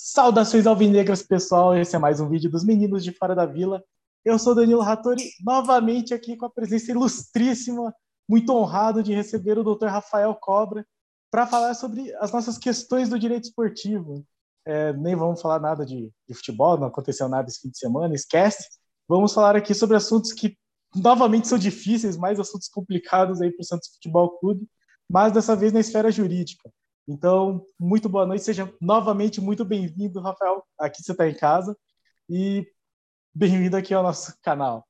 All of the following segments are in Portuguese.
Saudações alvinegras, pessoal. Esse é mais um vídeo dos meninos de Fora da Vila. Eu sou Danilo Rattori, novamente aqui com a presença ilustríssima, muito honrado de receber o Dr. Rafael Cobra para falar sobre as nossas questões do direito esportivo. É, nem vamos falar nada de, de, futebol, não aconteceu nada esse fim de semana, esquece. Vamos falar aqui sobre assuntos que novamente são difíceis, mais assuntos complicados aí para o Santos Futebol Clube, mas dessa vez na esfera jurídica. Então, muito boa noite, seja novamente muito bem-vindo, Rafael. Aqui você está em casa e bem-vindo aqui ao nosso canal.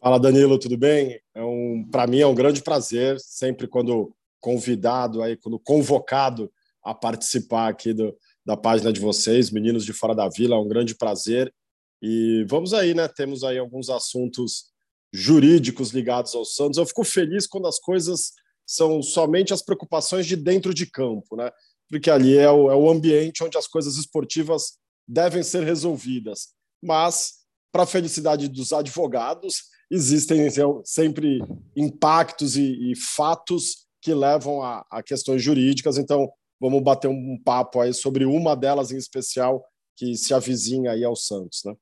Fala, Danilo, tudo bem? É um, para mim é um grande prazer, sempre quando convidado, aí, quando convocado a participar aqui do, da página de vocês, Meninos de Fora da Vila, é um grande prazer. E vamos aí, né? Temos aí alguns assuntos jurídicos ligados ao Santos. Eu fico feliz quando as coisas são somente as preocupações de dentro de campo, né? porque ali é o, é o ambiente onde as coisas esportivas devem ser resolvidas. Mas, para a felicidade dos advogados, existem sempre impactos e, e fatos que levam a, a, questões jurídicas. Então, vamos bater um papo aí sobre uma delas em especial que se avizinha aí ao Santos, né?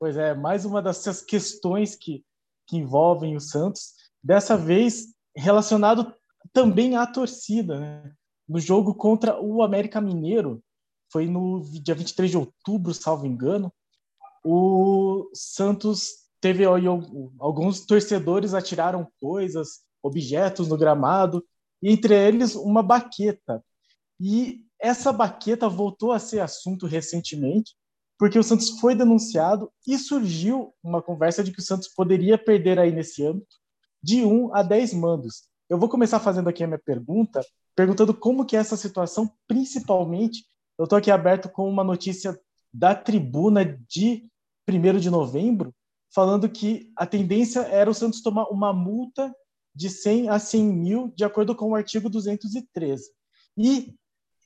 Pois é, mais uma dessas questões que, que envolvem o Santos. Dessa vez, relacionado também à torcida. Né? No jogo contra o América Mineiro, foi no dia 23 de outubro, salvo engano, o Santos teve alguns torcedores atiraram coisas, objetos no gramado, e entre eles uma baqueta. E essa baqueta voltou a ser assunto recentemente, porque o Santos foi denunciado e surgiu uma conversa de que o Santos poderia perder aí nesse âmbito de 1 a 10 mandos. Eu vou começar fazendo aqui a minha pergunta, perguntando como que é essa situação, principalmente, eu estou aqui aberto com uma notícia da tribuna de 1 de novembro, falando que a tendência era o Santos tomar uma multa de 100 a 100 mil, de acordo com o artigo 213. E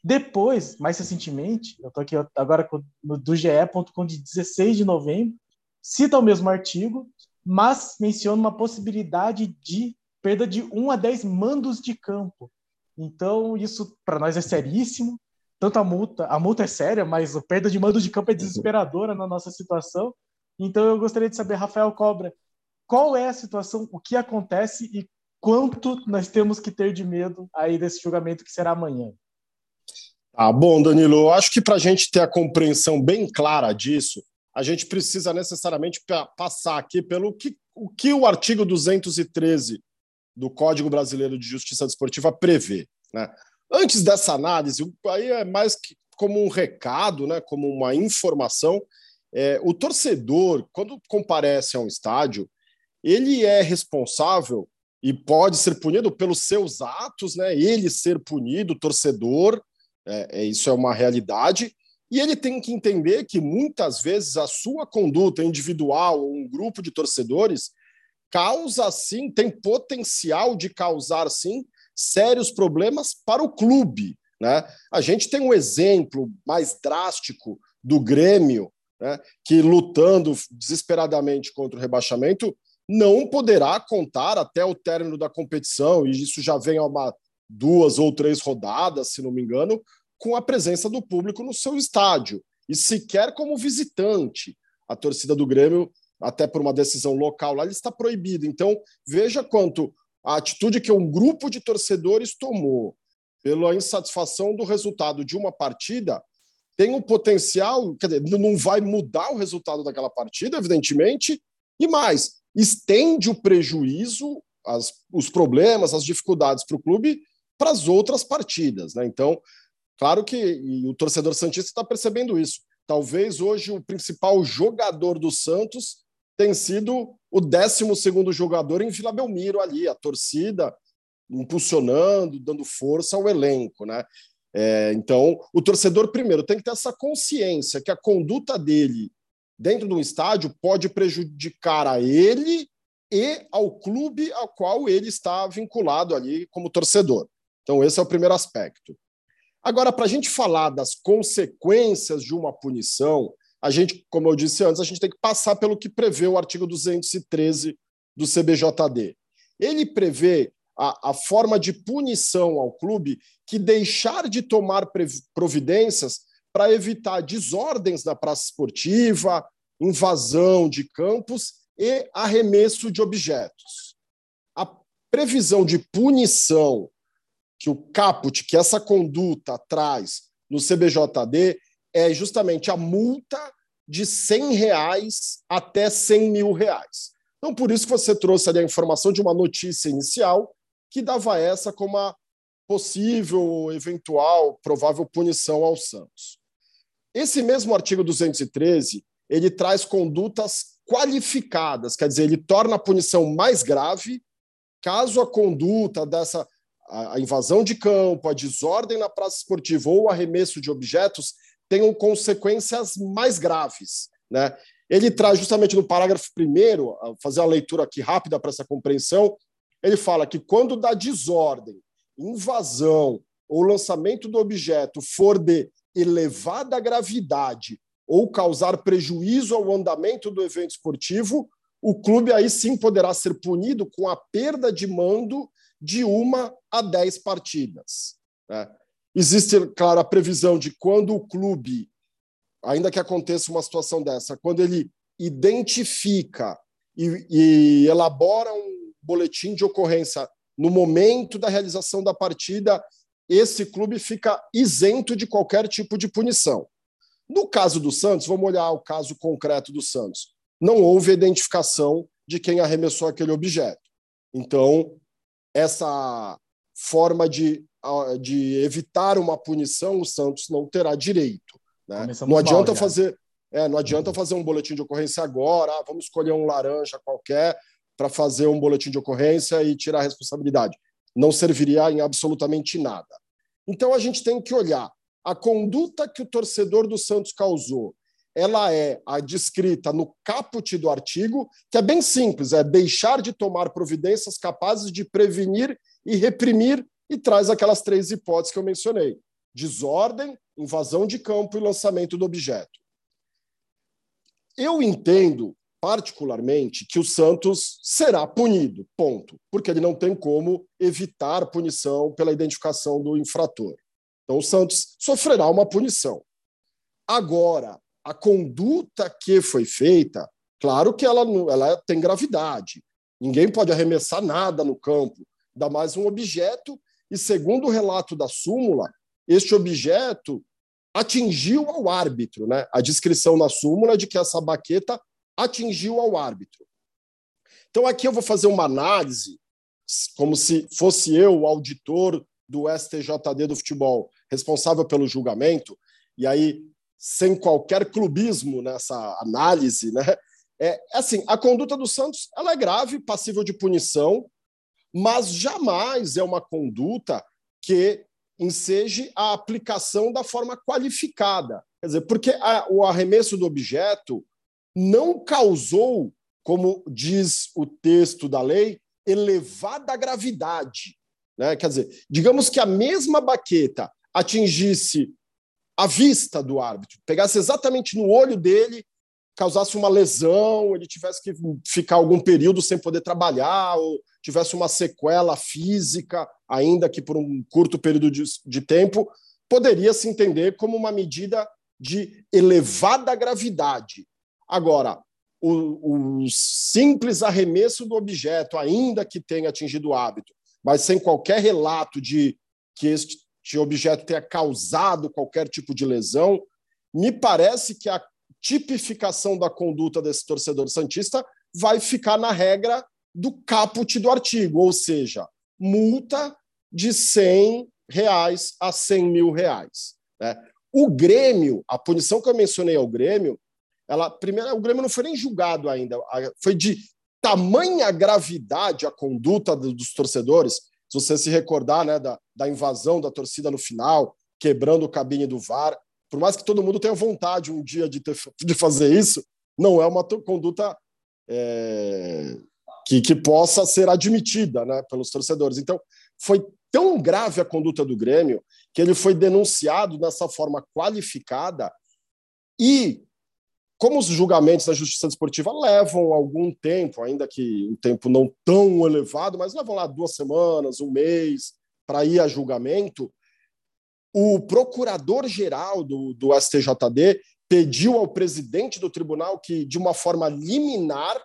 depois, mais recentemente, eu estou aqui agora do GE.com de 16 de novembro, cita o mesmo artigo, mas menciona uma possibilidade de perda de 1 a 10 mandos de campo. Então, isso para nós é seríssimo. Tanto a multa, a multa é séria, mas a perda de mando de campo é desesperadora na nossa situação. Então, eu gostaria de saber, Rafael Cobra, qual é a situação, o que acontece e quanto nós temos que ter de medo aí desse julgamento que será amanhã? Ah, bom, Danilo, eu acho que para a gente ter a compreensão bem clara disso, a gente precisa necessariamente passar aqui pelo que o, que o artigo 213 do Código Brasileiro de Justiça Desportiva prevê. Né? Antes dessa análise, aí é mais que como um recado, né, como uma informação, é, o torcedor, quando comparece a um estádio, ele é responsável e pode ser punido pelos seus atos, né? Ele ser punido, torcedor, é, é, isso é uma realidade. E ele tem que entender que muitas vezes a sua conduta individual ou um grupo de torcedores causa sim, tem potencial de causar sim sérios problemas para o clube. Né? A gente tem um exemplo mais drástico do Grêmio, né, que lutando desesperadamente contra o rebaixamento, não poderá contar até o término da competição, e isso já vem a uma, duas ou três rodadas, se não me engano, com a presença do público no seu estádio, e sequer como visitante. A torcida do Grêmio até por uma decisão local lá, está proibido. Então, veja quanto a atitude que um grupo de torcedores tomou pela insatisfação do resultado de uma partida tem um potencial, quer dizer, não vai mudar o resultado daquela partida, evidentemente, e mais, estende o prejuízo, as, os problemas, as dificuldades para o clube para as outras partidas. Né? Então, claro que o torcedor Santista está percebendo isso. Talvez hoje o principal jogador do Santos tem sido o 12 jogador em Vila Belmiro ali, a torcida impulsionando, dando força ao elenco, né? É, então, o torcedor, primeiro, tem que ter essa consciência que a conduta dele dentro do estádio pode prejudicar a ele e ao clube ao qual ele está vinculado ali como torcedor. Então, esse é o primeiro aspecto. Agora, para a gente falar das consequências de uma punição, a gente, como eu disse antes, a gente tem que passar pelo que prevê o artigo 213 do CBJD. Ele prevê a, a forma de punição ao clube que deixar de tomar providências para evitar desordens na praça esportiva, invasão de campos e arremesso de objetos. A previsão de punição que o caput, que essa conduta traz no CBJD, é justamente a multa de 100 reais até 100 mil reais. Então, por isso que você trouxe ali a informação de uma notícia inicial que dava essa como a possível, eventual, provável punição ao Santos. Esse mesmo artigo 213, ele traz condutas qualificadas, quer dizer, ele torna a punição mais grave caso a conduta dessa a invasão de campo, a desordem na praça esportiva ou o arremesso de objetos tenham consequências mais graves. Né? Ele traz justamente no parágrafo primeiro, fazer uma leitura aqui rápida para essa compreensão, ele fala que quando da desordem, invasão ou lançamento do objeto for de elevada gravidade ou causar prejuízo ao andamento do evento esportivo, o clube aí sim poderá ser punido com a perda de mando de uma a dez partidas. Né? Existe, claro, a previsão de quando o clube, ainda que aconteça uma situação dessa, quando ele identifica e, e elabora um boletim de ocorrência no momento da realização da partida, esse clube fica isento de qualquer tipo de punição. No caso do Santos, vamos olhar o caso concreto do Santos. Não houve identificação de quem arremessou aquele objeto. Então, essa forma de, de evitar uma punição, o Santos não terá direito. Né? Não adianta mal, fazer. É, não adianta fazer um boletim de ocorrência agora, ah, vamos escolher um laranja qualquer para fazer um boletim de ocorrência e tirar a responsabilidade. Não serviria em absolutamente nada. Então a gente tem que olhar a conduta que o torcedor do Santos causou. Ela é a descrita no caput do artigo, que é bem simples, é deixar de tomar providências capazes de prevenir e reprimir e traz aquelas três hipóteses que eu mencionei: desordem, invasão de campo e lançamento do objeto. Eu entendo particularmente que o Santos será punido, ponto, porque ele não tem como evitar punição pela identificação do infrator. Então o Santos sofrerá uma punição. Agora, a conduta que foi feita, claro que ela, ela tem gravidade. Ninguém pode arremessar nada no campo, ainda mais um objeto, e segundo o relato da súmula, este objeto atingiu ao árbitro, né? A descrição na súmula de que essa baqueta atingiu ao árbitro. Então aqui eu vou fazer uma análise como se fosse eu o auditor do STJD do futebol, responsável pelo julgamento, e aí sem qualquer clubismo nessa análise, né? É assim, a conduta do Santos, ela é grave, passível de punição, mas jamais é uma conduta que enseje a aplicação da forma qualificada. Quer dizer, porque a, o arremesso do objeto não causou, como diz o texto da lei, elevada gravidade. Né? Quer dizer, digamos que a mesma baqueta atingisse a vista do árbitro, pegasse exatamente no olho dele, causasse uma lesão, ele tivesse que ficar algum período sem poder trabalhar, ou tivesse uma sequela física, ainda que por um curto período de, de tempo, poderia se entender como uma medida de elevada gravidade. Agora, o, o, simples arremesso do objeto, ainda que tenha atingido o hábito, mas sem qualquer relato de que este objeto tenha causado qualquer tipo de lesão, me parece que a tipificação da conduta desse torcedor santista vai ficar na regra do caput do artigo, ou seja, multa de 100 reais a 100 mil reais. Né? O Grêmio, a punição que eu mencionei ao Grêmio, ela primeiro o Grêmio não foi nem julgado ainda, foi de tamanha gravidade a conduta dos torcedores. Se você se recordar né, da, da invasão da torcida no final, quebrando o cabine do VAR, por mais que todo mundo tenha vontade um dia de, ter, de fazer isso, não é uma conduta é, que, que possa ser admitida né, pelos torcedores. Então, foi tão grave a conduta do Grêmio que ele foi denunciado dessa forma qualificada e como os julgamentos da justiça desportiva levam algum tempo, ainda que um tempo não tão elevado, mas levam lá duas semanas, um mês para ir a julgamento, o procurador-geral do, do STJD pediu ao presidente do tribunal que, de uma forma liminar,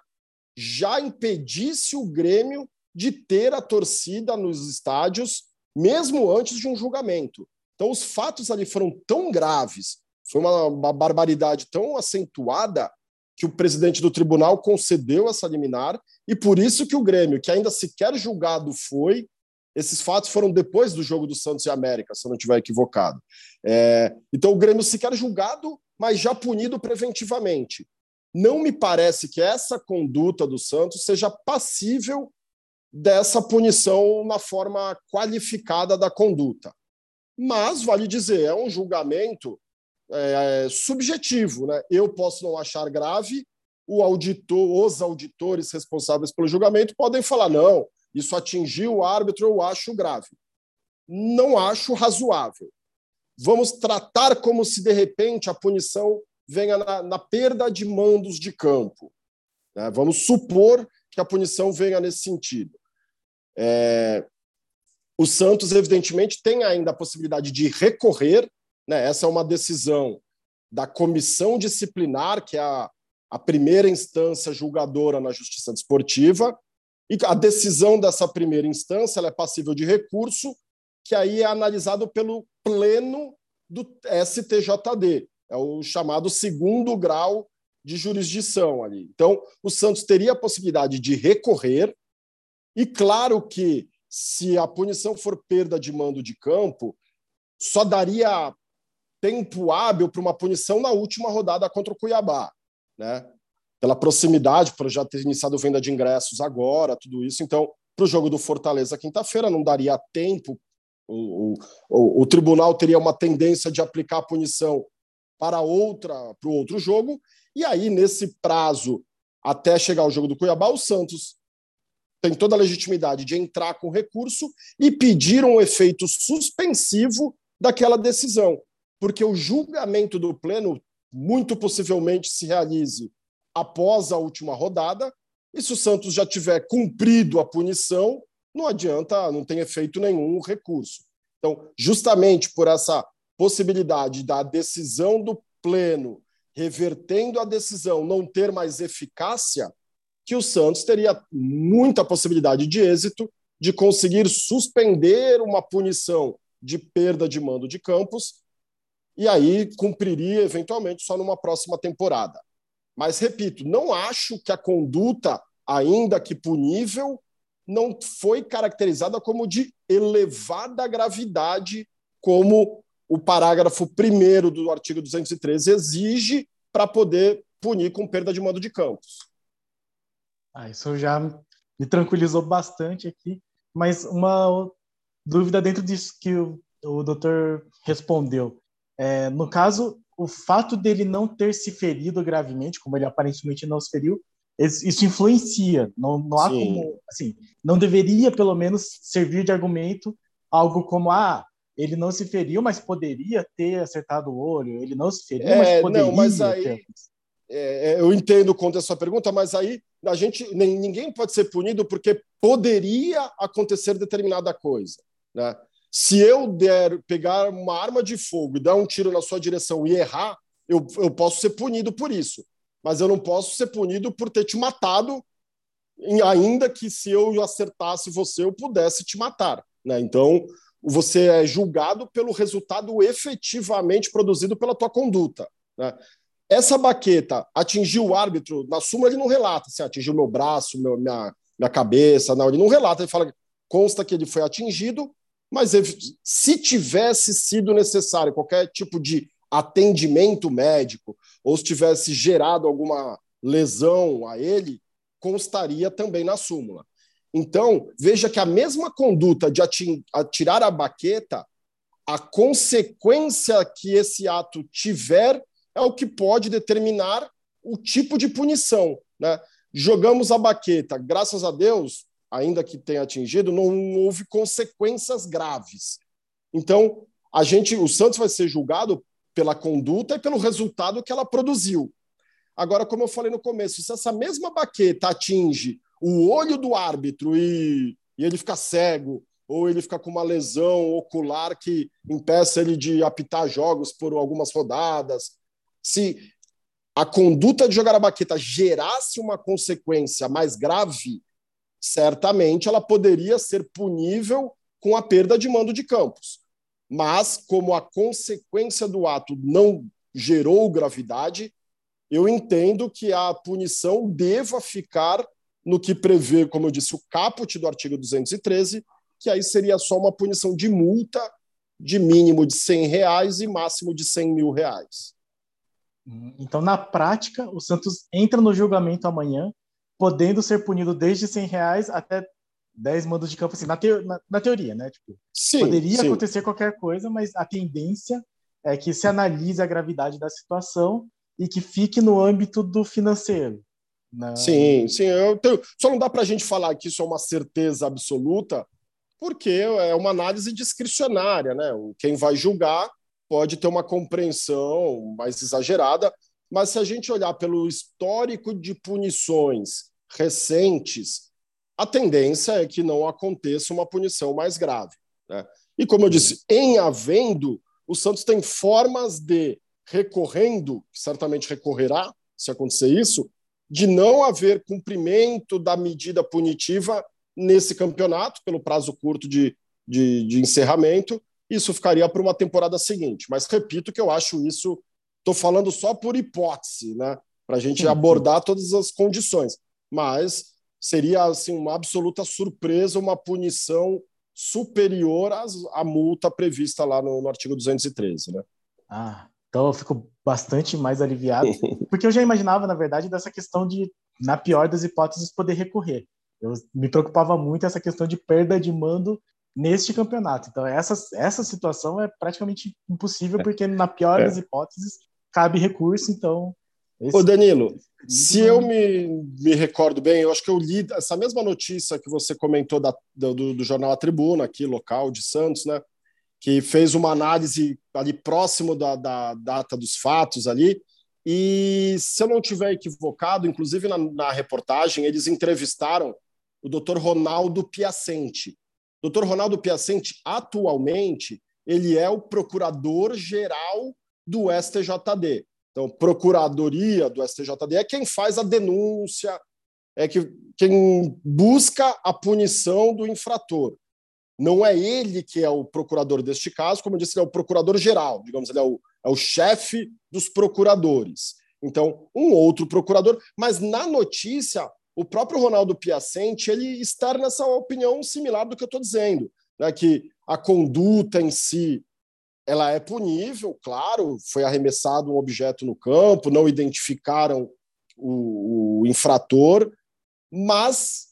já impedisse o Grêmio de ter a torcida nos estádios, mesmo antes de um julgamento. Então, os fatos ali foram tão graves, foi uma, uma barbaridade tão acentuada que o presidente do tribunal concedeu essa liminar e por isso que o Grêmio, que ainda sequer julgado foi, esses fatos foram depois do jogo do Santos e América, se eu não estiver equivocado. É, então o Grêmio sequer julgado, mas já punido preventivamente. Não me parece que essa conduta do Santos seja passível dessa punição na forma qualificada da conduta. Mas, vale dizer, é um julgamento é, subjetivo. Né? Eu posso não achar grave, o auditor, os auditores responsáveis pelo julgamento podem falar: não, isso atingiu o árbitro, eu acho grave. Não acho razoável. Vamos tratar como se, de repente, a punição venha na, na perda de mandos de campo. Né? Vamos supor que a punição venha nesse sentido. É, o Santos, evidentemente, tem ainda a possibilidade de recorrer, né? essa é uma decisão da comissão disciplinar, que é a, a primeira instância julgadora na justiça desportiva, e a decisão dessa primeira instância é passível de recurso, que aí é analisado pelo pleno do STJD, é o chamado segundo grau de jurisdição ali. Então, o Santos teria a possibilidade de recorrer, e claro que se a punição for perda de mando de campo, só daria tempo hábil para uma punição na última rodada contra o Cuiabá, né? Pela proximidade, por já ter iniciado venda de ingressos agora, tudo isso. Então, para o jogo do Fortaleza quinta-feira, não daria tempo. O, o, o, tribunal teria uma tendência de aplicar a punição para outra, para o outro jogo. E aí, nesse prazo, até chegar ao jogo do Cuiabá, o Santos tem toda a legitimidade de entrar com recurso e pedir um efeito suspensivo daquela decisão, porque o julgamento do pleno muito possivelmente se realize após a última rodada, e se o Santos já tiver cumprido a punição, não adianta, não tem efeito nenhum o recurso. Então, justamente por essa possibilidade da decisão do pleno revertendo a decisão não ter mais eficácia, que o Santos teria muita possibilidade de êxito de conseguir suspender uma punição de perda de mando de campos e aí cumpriria eventualmente só numa próxima temporada. Mas repito, não acho que a conduta, ainda que punível, não foi caracterizada como de elevada gravidade, como o parágrafo 1 do artigo 213 exige para poder punir com perda de mando de campos. Ah, isso já me tranquilizou bastante aqui. Mas uma dúvida dentro disso que o, o doutor respondeu. É, no caso, o fato dele não ter se ferido gravemente, como ele aparentemente não se feriu, isso influencia. Não, não há como, assim, não deveria pelo menos servir de argumento algo como ah, ele não se feriu, mas poderia ter acertado o olho. Ele não se feriu, é, mas poderia. Não, mas aí, ter... É, é, eu entendo o da sua pergunta, mas aí a gente ninguém pode ser punido porque poderia acontecer determinada coisa. Né? Se eu der pegar uma arma de fogo e dar um tiro na sua direção e errar, eu, eu posso ser punido por isso. Mas eu não posso ser punido por ter te matado, ainda que se eu acertasse você, eu pudesse te matar. Né? Então, você é julgado pelo resultado efetivamente produzido pela tua conduta. Né? Essa baqueta atingiu o árbitro, na súmula ele não relata se assim, atingiu meu braço, meu, minha, minha cabeça, não, ele não relata, ele fala, consta que ele foi atingido, mas se tivesse sido necessário qualquer tipo de atendimento médico, ou se tivesse gerado alguma lesão a ele, constaria também na súmula. Então, veja que a mesma conduta de atirar a baqueta, a consequência que esse ato tiver é o que pode determinar o tipo de punição. Né? Jogamos a baqueta, graças a Deus, ainda que tenha atingido, não houve consequências graves. Então, a gente, o Santos vai ser julgado pela conduta e pelo resultado que ela produziu. Agora, como eu falei no começo, se essa mesma baqueta atinge o olho do árbitro e, e ele fica cego, ou ele fica com uma lesão ocular que impeça ele de apitar jogos por algumas rodadas, se a conduta de jogar a baqueta gerasse uma consequência mais grave, certamente ela poderia ser punível com a perda de mando de campos. Mas, como a consequência do ato não gerou gravidade, eu entendo que a punição deva ficar no que prevê, como eu disse, o caput do artigo 213, que aí seria só uma punição de multa de mínimo de 100 reais e máximo de 100 mil reais. Então, na prática, o Santos entra no julgamento amanhã, podendo ser punido desde 100 reais até 10 mandos de campo, assim, na, teo na, na teoria, né? Tipo, sim, poderia sim. acontecer qualquer coisa, mas a tendência é que se analise a gravidade da situação e que fique no âmbito do financeiro. Né? Sim, sim. Eu tenho... Só não dá para a gente falar que isso é uma certeza absoluta, porque é uma análise discricionária, né? Quem vai julgar pode ter uma compreensão mais exagerada, mas se a gente olhar pelo histórico de punições recentes, a tendência é que não aconteça uma punição mais grave. Né? E como eu disse, em havendo, o Santos tem formas de, recorrendo, certamente recorrerá, se acontecer isso, de não haver cumprimento da medida punitiva nesse campeonato, pelo prazo curto de, de, de encerramento, isso ficaria para uma temporada seguinte. Mas repito que eu acho isso, estou falando só por hipótese, né? Para a gente sim, abordar todas as condições. Mas seria assim uma absoluta surpresa uma punição superior às, à multa prevista lá no, no artigo 213, né? Ah, então eu fico bastante mais aliviado, porque eu já imaginava, na verdade, dessa questão de, na pior das hipóteses, poder recorrer. Eu me preocupava muito essa questão de perda de mando neste campeonato. Então, essa, essa situação é praticamente impossível, porque, na pior é. das hipóteses, cabe recurso. Então. Esse, Ô, Danilo, se eu me, me recordo bem, eu acho que eu li essa mesma notícia que você comentou da, do, do jornal A Tribuna, aqui, local de Santos, né? Que fez uma análise ali próximo da, da data dos fatos ali. E se eu não tiver equivocado, inclusive na, na reportagem, eles entrevistaram o Dr. Ronaldo Piacente. O Dr. Ronaldo Piacente, atualmente, ele é o procurador-geral do STJD. Então, procuradoria do STJD é quem faz a denúncia, é que, quem busca a punição do infrator. Não é ele que é o procurador deste caso, como eu disse, ele é o procurador-geral, digamos, ele é o, é o chefe dos procuradores. Então, um outro procurador, mas na notícia o próprio Ronaldo Piacente ele está nessa opinião similar do que eu estou dizendo, né? que a conduta em si ela é punível, claro, foi arremessado um objeto no campo, não identificaram o, o infrator, mas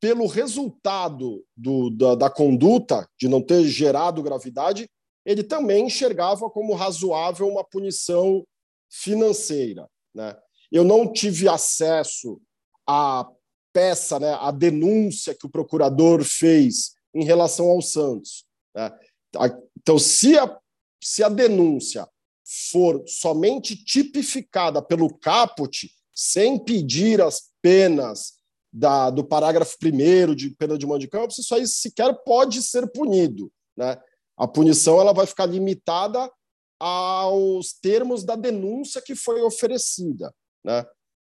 pelo resultado do, da, da conduta, de não ter gerado gravidade, ele também enxergava como razoável uma punição financeira. Né? Eu não tive acesso a peça, né, a denúncia que o procurador fez em relação ao Santos. Né? Então, se a, se a denúncia for somente tipificada pelo caput, sem pedir as penas da, do parágrafo primeiro de pena de mão de campo, isso aí sequer pode ser punido. Né? A punição ela vai ficar limitada aos termos da denúncia que foi oferecida. Né?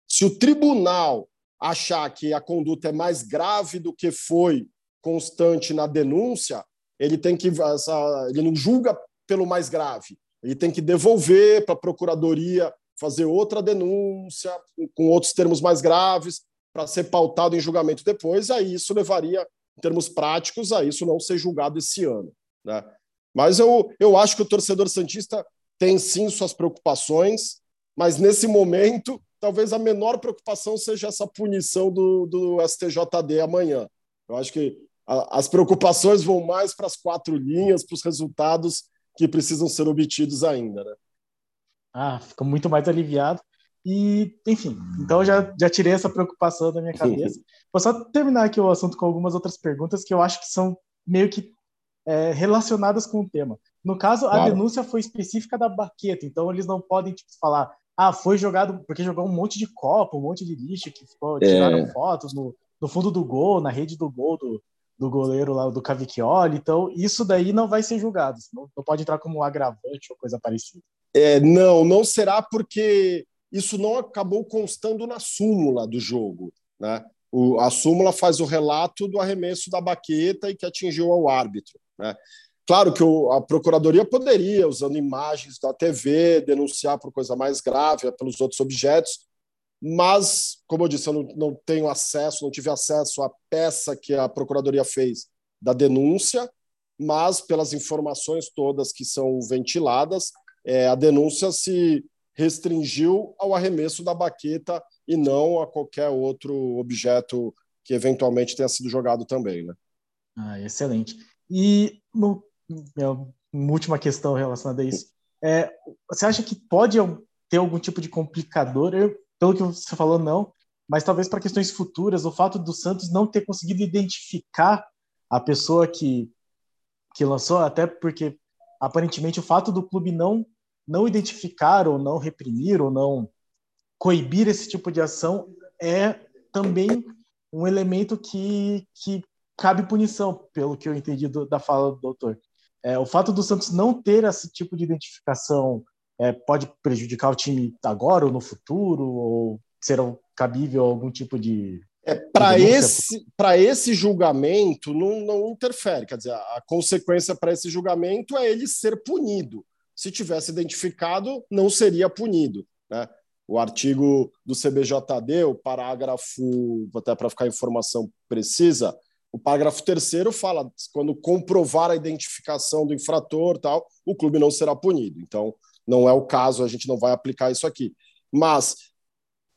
Se o tribunal achar que a conduta é mais grave do que foi constante na denúncia, ele tem que ele não julga pelo mais grave, ele tem que devolver para a procuradoria fazer outra denúncia com outros termos mais graves para ser pautado em julgamento depois, aí isso levaria, em termos práticos, a isso não ser julgado esse ano. Né? Mas eu, eu acho que o torcedor Santista tem sim suas preocupações, mas nesse momento talvez a menor preocupação seja essa punição do, do STJD amanhã. Eu acho que as preocupações vão mais para as quatro linhas, para os resultados que precisam ser obtidos ainda. Né? Ah, fica muito mais aliviado. E, enfim, então já, já tirei essa preocupação da minha cabeça. Vou só terminar aqui o assunto com algumas outras perguntas que eu acho que são meio que é, relacionadas com o tema. No caso, claro. a denúncia foi específica da baqueta, então eles não podem tipo, falar ah, foi jogado porque jogou um monte de copo, um monte de lixo que ficou, é. tiraram é. fotos no, no fundo do gol, na rede do gol do, do goleiro lá do Cavicchioli. Então, isso daí não vai ser julgado. Não, não pode entrar como um agravante ou coisa parecida. É, não, não será porque isso não acabou constando na súmula do jogo. Né? O, a súmula faz o relato do arremesso da baqueta e que atingiu ao árbitro. Né? Claro que o, a procuradoria poderia, usando imagens da TV, denunciar por coisa mais grave, pelos outros objetos, mas, como eu disse, eu não, não tenho acesso, não tive acesso à peça que a procuradoria fez da denúncia, mas pelas informações todas que são ventiladas, é, a denúncia se restringiu ao arremesso da baqueta e não a qualquer outro objeto que eventualmente tenha sido jogado também, né? Ah, excelente. E no, uma última questão relacionada a isso, é, você acha que pode ter algum tipo de complicador? Eu pelo que você falou, não. Mas talvez para questões futuras, o fato do Santos não ter conseguido identificar a pessoa que, que lançou, até porque aparentemente o fato do clube não não identificar ou não reprimir ou não coibir esse tipo de ação é também um elemento que, que cabe punição, pelo que eu entendi do, da fala do doutor. É, o fato do Santos não ter esse tipo de identificação é, pode prejudicar o time agora ou no futuro? Ou será cabível algum tipo de. É, para esse, esse julgamento, não, não interfere. Quer dizer, a consequência para esse julgamento é ele ser punido. Se tivesse identificado, não seria punido. Né? O artigo do CBJD, o parágrafo, até para ficar a informação precisa, o parágrafo terceiro fala quando comprovar a identificação do infrator, tal, o clube não será punido. Então, não é o caso, a gente não vai aplicar isso aqui. Mas,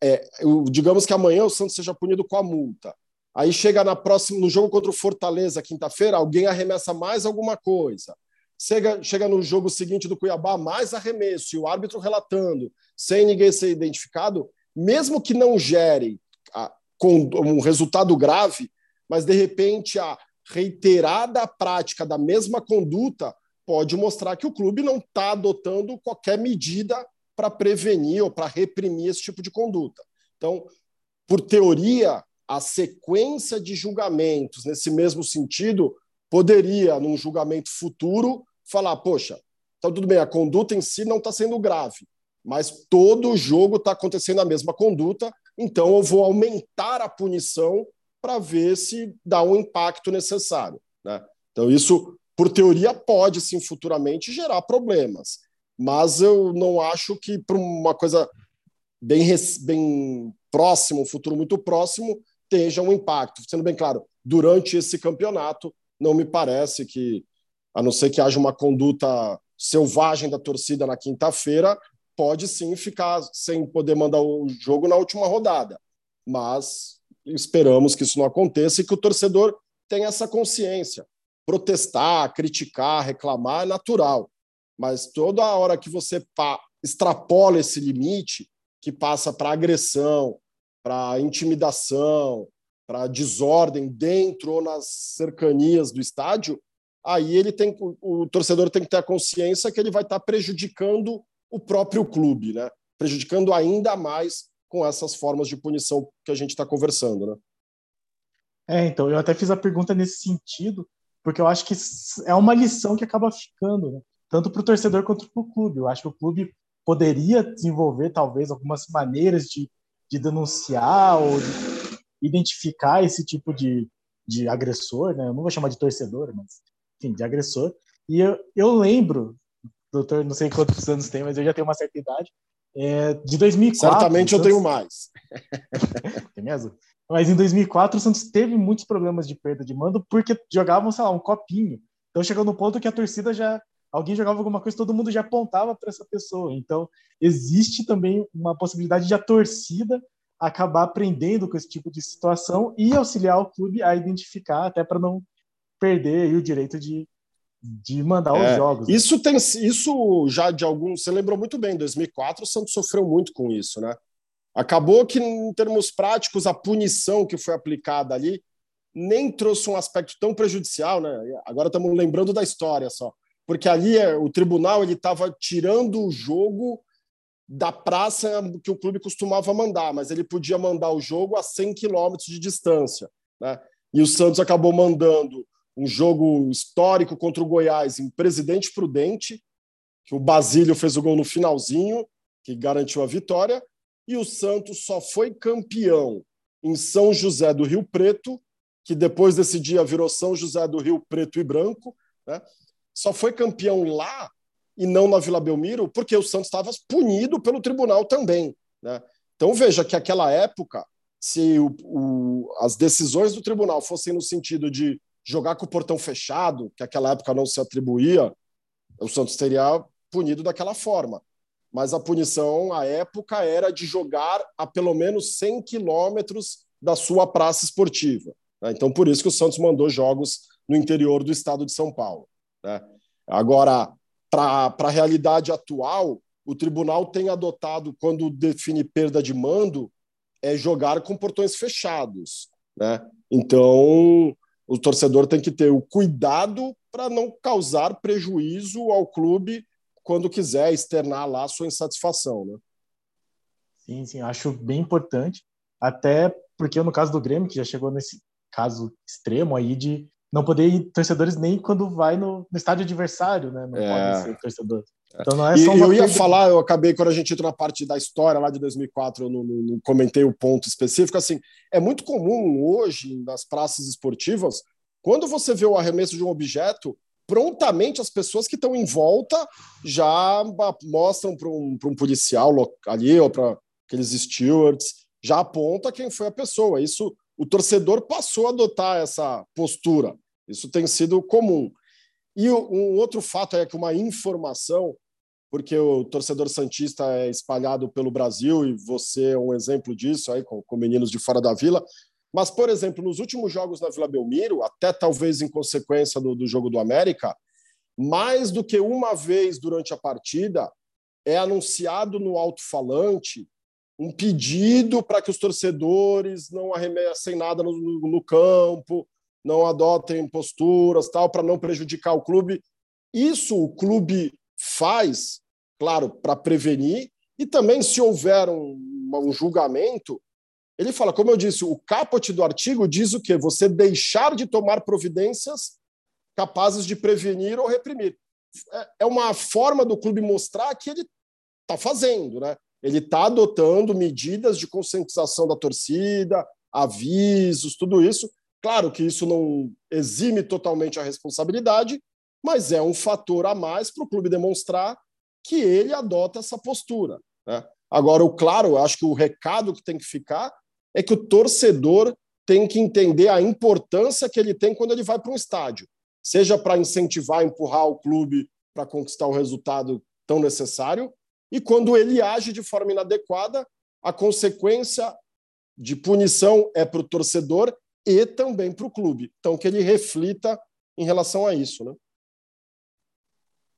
é, digamos que amanhã o Santos seja punido com a multa. Aí chega na próxima, no jogo contra o Fortaleza, quinta-feira, alguém arremessa mais alguma coisa. Chega, chega no jogo seguinte do Cuiabá, mais arremesso, e o árbitro relatando, sem ninguém ser identificado, mesmo que não gere a, com um resultado grave, mas de repente a reiterada prática da mesma conduta pode mostrar que o clube não está adotando qualquer medida para prevenir ou para reprimir esse tipo de conduta. Então, por teoria, a sequência de julgamentos nesse mesmo sentido poderia, num julgamento futuro, falar: poxa, então tudo bem, a conduta em si não está sendo grave, mas todo jogo está acontecendo a mesma conduta, então eu vou aumentar a punição para ver se dá um impacto necessário. Né? Então, isso por teoria, pode sim futuramente gerar problemas. Mas eu não acho que para uma coisa bem, bem próximo, um futuro muito próximo, tenha um impacto. Sendo bem claro, durante esse campeonato, não me parece que, a não ser que haja uma conduta selvagem da torcida na quinta-feira, pode sim ficar sem poder mandar o jogo na última rodada. Mas esperamos que isso não aconteça e que o torcedor tenha essa consciência protestar, criticar, reclamar é natural. Mas toda a hora que você extrapola esse limite, que passa para agressão, para intimidação, para desordem dentro ou nas cercanias do estádio, aí ele tem o torcedor tem que ter a consciência que ele vai estar prejudicando o próprio clube, né? Prejudicando ainda mais com essas formas de punição que a gente está conversando, né? É, então eu até fiz a pergunta nesse sentido, porque eu acho que é uma lição que acaba ficando, né? tanto para o torcedor quanto para o clube. Eu acho que o clube poderia desenvolver, talvez, algumas maneiras de, de denunciar ou de identificar esse tipo de, de agressor, né? Eu não vou chamar de torcedor, mas, enfim, de agressor. E eu, eu lembro, doutor, não sei quantos anos tem, mas eu já tenho uma certa idade, é, de 2004. Certamente eu tenho mais. tem mesmo? Mas em 2004 o Santos teve muitos problemas de perda de mando porque jogavam, sei lá, um copinho. Então chegou no ponto que a torcida já alguém jogava alguma coisa, todo mundo já apontava para essa pessoa. Então existe também uma possibilidade de a torcida acabar aprendendo com esse tipo de situação e auxiliar o clube a identificar até para não perder o direito de, de mandar é, os jogos. Né? Isso tem isso já de alguns, você lembrou muito bem, em 2004 o Santos sofreu muito com isso, né? Acabou que, em termos práticos, a punição que foi aplicada ali nem trouxe um aspecto tão prejudicial, né? Agora estamos lembrando da história só, porque ali é, o tribunal ele estava tirando o jogo da praça que o clube costumava mandar, mas ele podia mandar o jogo a 100 quilômetros de distância. Né? E o Santos acabou mandando um jogo histórico contra o Goiás em Presidente Prudente, que o Basílio fez o gol no finalzinho, que garantiu a vitória, e o Santos só foi campeão em São José do Rio Preto, que depois desse dia virou São José do Rio Preto e Branco, né? só foi campeão lá e não na Vila Belmiro, porque o Santos estava punido pelo tribunal também. Né? Então veja que aquela época, se o, o, as decisões do tribunal fossem no sentido de jogar com o portão fechado, que aquela época não se atribuía, o Santos teria punido daquela forma. Mas a punição, à época, era de jogar a pelo menos 100 quilômetros da sua praça esportiva. Né? Então, por isso que o Santos mandou jogos no interior do estado de São Paulo. Né? Agora, para a realidade atual, o tribunal tem adotado, quando define perda de mando, é jogar com portões fechados. Né? Então, o torcedor tem que ter o cuidado para não causar prejuízo ao clube quando quiser externar lá a sua insatisfação. Né? Sim, sim, acho bem importante. Até porque no caso do Grêmio, que já chegou nesse caso extremo aí de não poder ir torcedores nem quando vai no, no estádio adversário, né? Não é. podem ser torcedores. Então não é só uma Eu ia falar, eu acabei quando a gente entrou na parte da história lá de 2004, eu não, não, não, comentei o ponto específico. Assim, é muito comum hoje nas praças esportivas, quando você vê o arremesso de um objeto, prontamente as pessoas que estão em volta já mostram para um, um policial ali ou para aqueles stewards, já aponta quem foi a pessoa. Isso o torcedor passou a adotar essa postura. Isso tem sido comum. E um outro fato é que uma informação, porque o torcedor santista é espalhado pelo Brasil e você é um exemplo disso aí com, com meninos de fora da vila. Mas, por exemplo, nos últimos jogos na Vila Belmiro, até talvez em consequência do, do jogo do América, mais do que uma vez durante a partida é anunciado no alto-falante um pedido para que os torcedores não arremessem nada no, no campo, não adotem posturas, tal, para não prejudicar o clube. Isso o clube faz, claro, para prevenir e também se houver um, um julgamento, ele fala, como eu disse, o caput do artigo diz o quê? Você deixar de tomar providências capazes de prevenir ou reprimir. É, é uma forma do clube mostrar que ele está fazendo, né? ele está adotando medidas de conscientização da torcida, avisos, tudo isso. Claro que isso não exime totalmente a responsabilidade, mas é um fator a mais para o clube demonstrar que ele adota essa postura. Né? Agora, o claro, eu acho que o recado que tem que ficar é que o torcedor tem que entender a importância que ele tem quando ele vai para um estádio, seja para incentivar, empurrar o clube para conquistar o resultado tão necessário, e quando ele age de forma inadequada, a consequência de punição é para o torcedor e também para o clube. Então, que ele reflita em relação a isso. Né?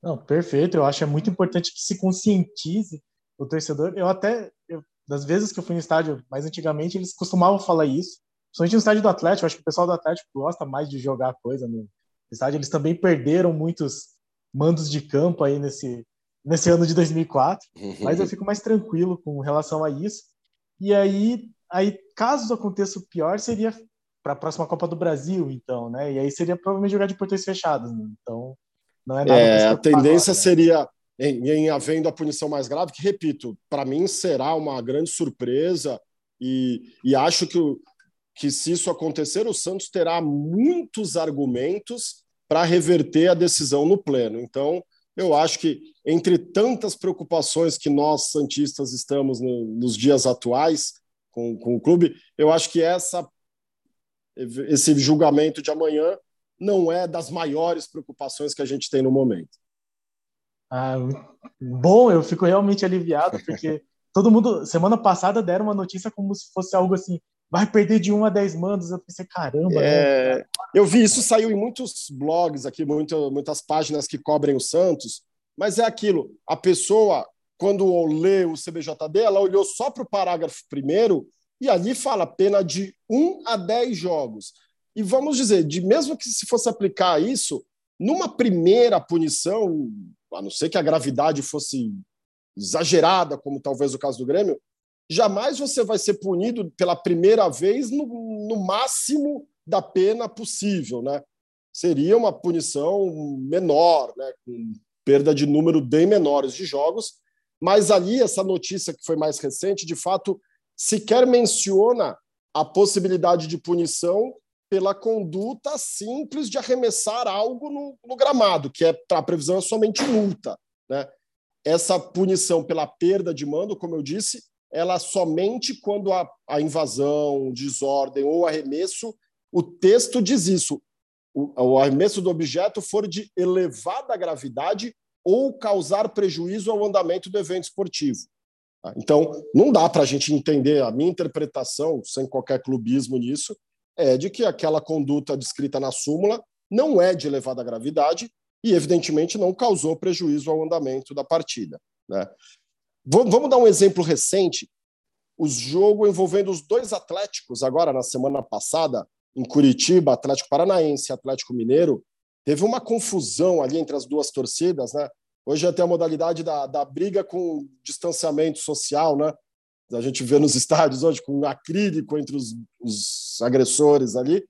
Não, perfeito. Eu acho é muito importante que se conscientize o torcedor. Eu até, das vezes que eu fui no estádio mais antigamente, eles costumavam falar isso. Principalmente no estádio do Atlético. Acho que o pessoal do Atlético gosta mais de jogar coisa no estádio. Eles também perderam muitos mandos de campo aí nesse, nesse ano de 2004, uhum. mas eu fico mais tranquilo com relação a isso. E aí, aí caso aconteça o pior, seria para a próxima Copa do Brasil, então, né? E aí seria provavelmente jogar de portões fechados. Né? Então, não é nada. É, a tendência agora, né? seria, em, em havendo a punição mais grave, que, repito, para mim será uma grande surpresa e, e acho que, que se isso acontecer, o Santos terá muitos argumentos para reverter a decisão no pleno. Então, eu acho que, entre tantas preocupações que nós, Santistas, estamos no, nos dias atuais com, com o clube, eu acho que essa, esse julgamento de amanhã não é das maiores preocupações que a gente tem no momento. Ah, bom, eu fico realmente aliviado, porque todo mundo, semana passada, deram uma notícia como se fosse algo assim, vai perder de 1 a 10 mandos. Eu pensei, caramba. É, né? Eu vi isso, saiu em muitos blogs aqui, muito, muitas páginas que cobrem o Santos, mas é aquilo, a pessoa, quando lê o CBJD, ela olhou só para o parágrafo primeiro e ali fala pena de 1 a 10 jogos. E vamos dizer, de mesmo que se fosse aplicar isso, numa primeira punição, a não ser que a gravidade fosse exagerada, como talvez o caso do Grêmio, jamais você vai ser punido pela primeira vez no, no máximo da pena possível, né? Seria uma punição menor, né? Com perda de número bem menores de jogos, mas ali essa notícia que foi mais recente, de fato, sequer menciona a possibilidade de punição pela conduta simples de arremessar algo no, no gramado, que é a previsão é somente multa, né? Essa punição pela perda de mando, como eu disse, ela somente quando a, a invasão, desordem ou arremesso, o texto diz isso. O, o arremesso do objeto for de elevada gravidade ou causar prejuízo ao andamento do evento esportivo. Tá? Então, não dá para a gente entender, a minha interpretação, sem qualquer clubismo nisso, é de que aquela conduta descrita na súmula não é de elevada gravidade e, evidentemente, não causou prejuízo ao andamento da partida. Né? Vamos dar um exemplo recente. O jogo envolvendo os dois Atléticos, agora na semana passada, em Curitiba, Atlético Paranaense e Atlético Mineiro, teve uma confusão ali entre as duas torcidas, né? Hoje até a modalidade da, da briga com distanciamento social, né? A gente vê nos estádios hoje com acrílico entre os, os agressores ali.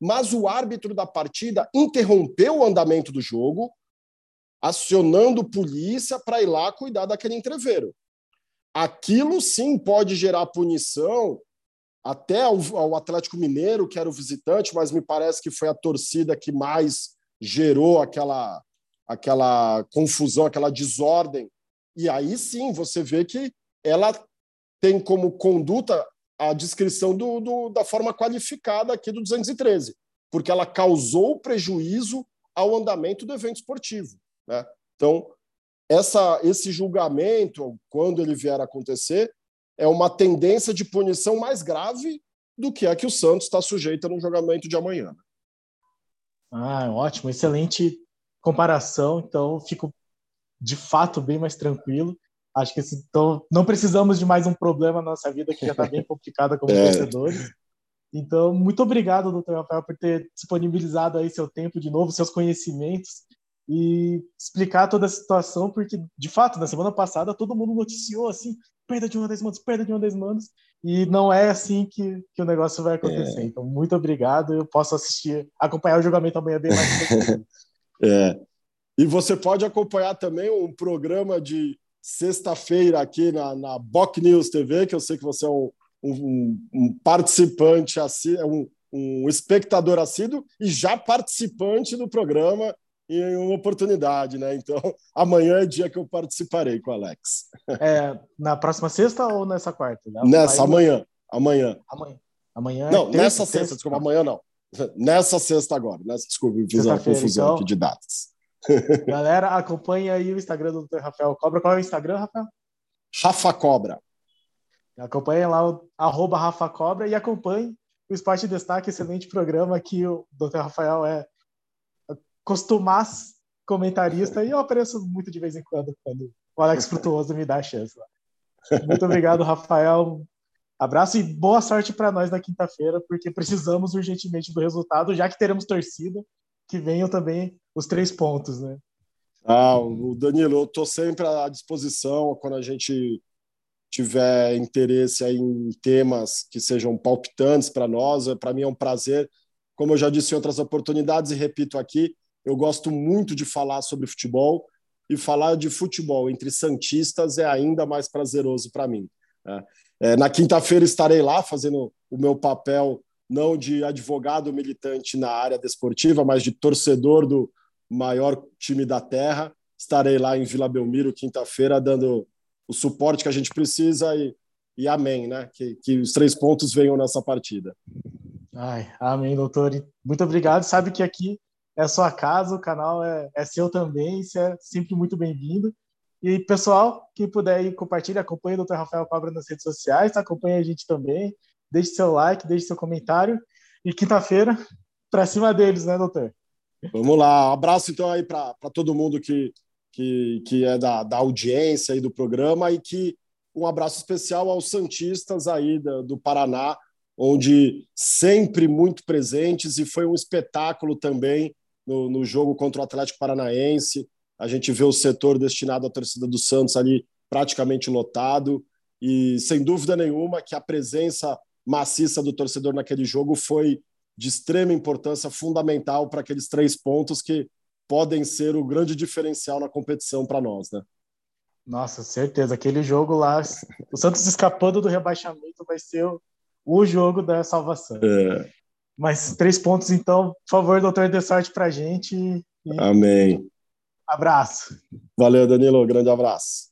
Mas o árbitro da partida interrompeu o andamento do jogo, acionando polícia para ir lá cuidar daquele entreveiro. Aquilo sim pode gerar punição até ao, ao, Atlético Mineiro, que era o visitante, mas me parece que foi a torcida que mais gerou aquela, aquela confusão, aquela desordem. E aí sim você vê que ela tem como conduta a descrição do, do, da forma qualificada aqui do 213, porque ela causou prejuízo ao andamento do evento esportivo. Né? Então, essa, esse julgamento, quando ele vier a acontecer, é uma tendência de punição mais grave do que a que o Santos está sujeita no julgamento de amanhã. Ah, ótimo, excelente comparação. Então, fico de fato bem mais tranquilo. Acho que então, não precisamos de mais um problema na nossa vida que já está bem complicada como é. torcedores. Então, muito obrigado, doutor Rafael, por ter disponibilizado aí seu tempo de novo, seus conhecimentos e explicar toda a situação, porque, de fato, na semana passada todo mundo noticiou assim, perda de uma das manos, perda de uma das manos, e não é assim que, que o negócio vai acontecer. É. Então, muito obrigado, eu posso assistir, acompanhar o julgamento amanhã bem mais. é. E você pode acompanhar também um programa de sexta-feira aqui na, na Boc News TV, que eu sei que você é um, um, um participante, um, um espectador assíduo e já participante do programa em uma oportunidade, né? Então, amanhã é dia que eu participarei com o Alex. É, na próxima sexta ou nessa quarta? Nessa, amanhã. Amanhã. Amanhã. Amanhã não, é nessa sexta, desculpa, amanhã não. Nessa sexta agora. Nessa, desculpa, fiz uma confusão então, aqui de datas. Galera, acompanhe aí o Instagram do Dr. Rafael Cobra. Qual é o Instagram, Rafael? Rafa Cobra. Acompanhe lá o arroba Rafa Cobra e acompanhe o Esporte Destaque, excelente programa que o Dr. Rafael é costumaz comentarista e eu apareço muito de vez em quando quando o Alex Frutuoso me dá a chance. Muito obrigado, Rafael. Abraço e boa sorte para nós na quinta-feira, porque precisamos urgentemente do resultado, já que teremos torcida, que venham também os três pontos, né? Ah, o Danilo, eu estou sempre à disposição quando a gente tiver interesse em temas que sejam palpitantes para nós. Para mim é um prazer. Como eu já disse em outras oportunidades e repito aqui, eu gosto muito de falar sobre futebol e falar de futebol entre santistas é ainda mais prazeroso para mim. Né? É, na quinta-feira estarei lá fazendo o meu papel não de advogado militante na área desportiva, mas de torcedor do maior time da terra. Estarei lá em Vila Belmiro quinta-feira dando o suporte que a gente precisa e, e amém, né? Que, que os três pontos venham nessa partida. Ai, amém, doutor. Muito obrigado. Sabe que aqui é sua casa, o canal é, é seu também, você é sempre muito bem-vindo. E pessoal, quem puder aí compartilha, acompanhe o Dr. Rafael Cobra nas redes sociais, acompanhe a gente também, deixe seu like, deixe seu comentário. E quinta-feira, para cima deles, né, doutor? Vamos lá, um abraço então aí para todo mundo que, que, que é da, da audiência aí do programa e que um abraço especial aos Santistas aí do, do Paraná, onde sempre muito presentes e foi um espetáculo também no, no jogo contra o Atlético Paranaense. A gente vê o setor destinado à torcida do Santos ali praticamente lotado, e sem dúvida nenhuma que a presença maciça do torcedor naquele jogo foi de extrema importância, fundamental para aqueles três pontos que podem ser o grande diferencial na competição para nós, né? Nossa, certeza. Aquele jogo lá, o Santos escapando do rebaixamento vai ser o, o jogo da salvação. É. Mas três pontos, então, por favor, doutor, dê sorte para gente. Amém. Abraço. Valeu, Danilo. Grande abraço.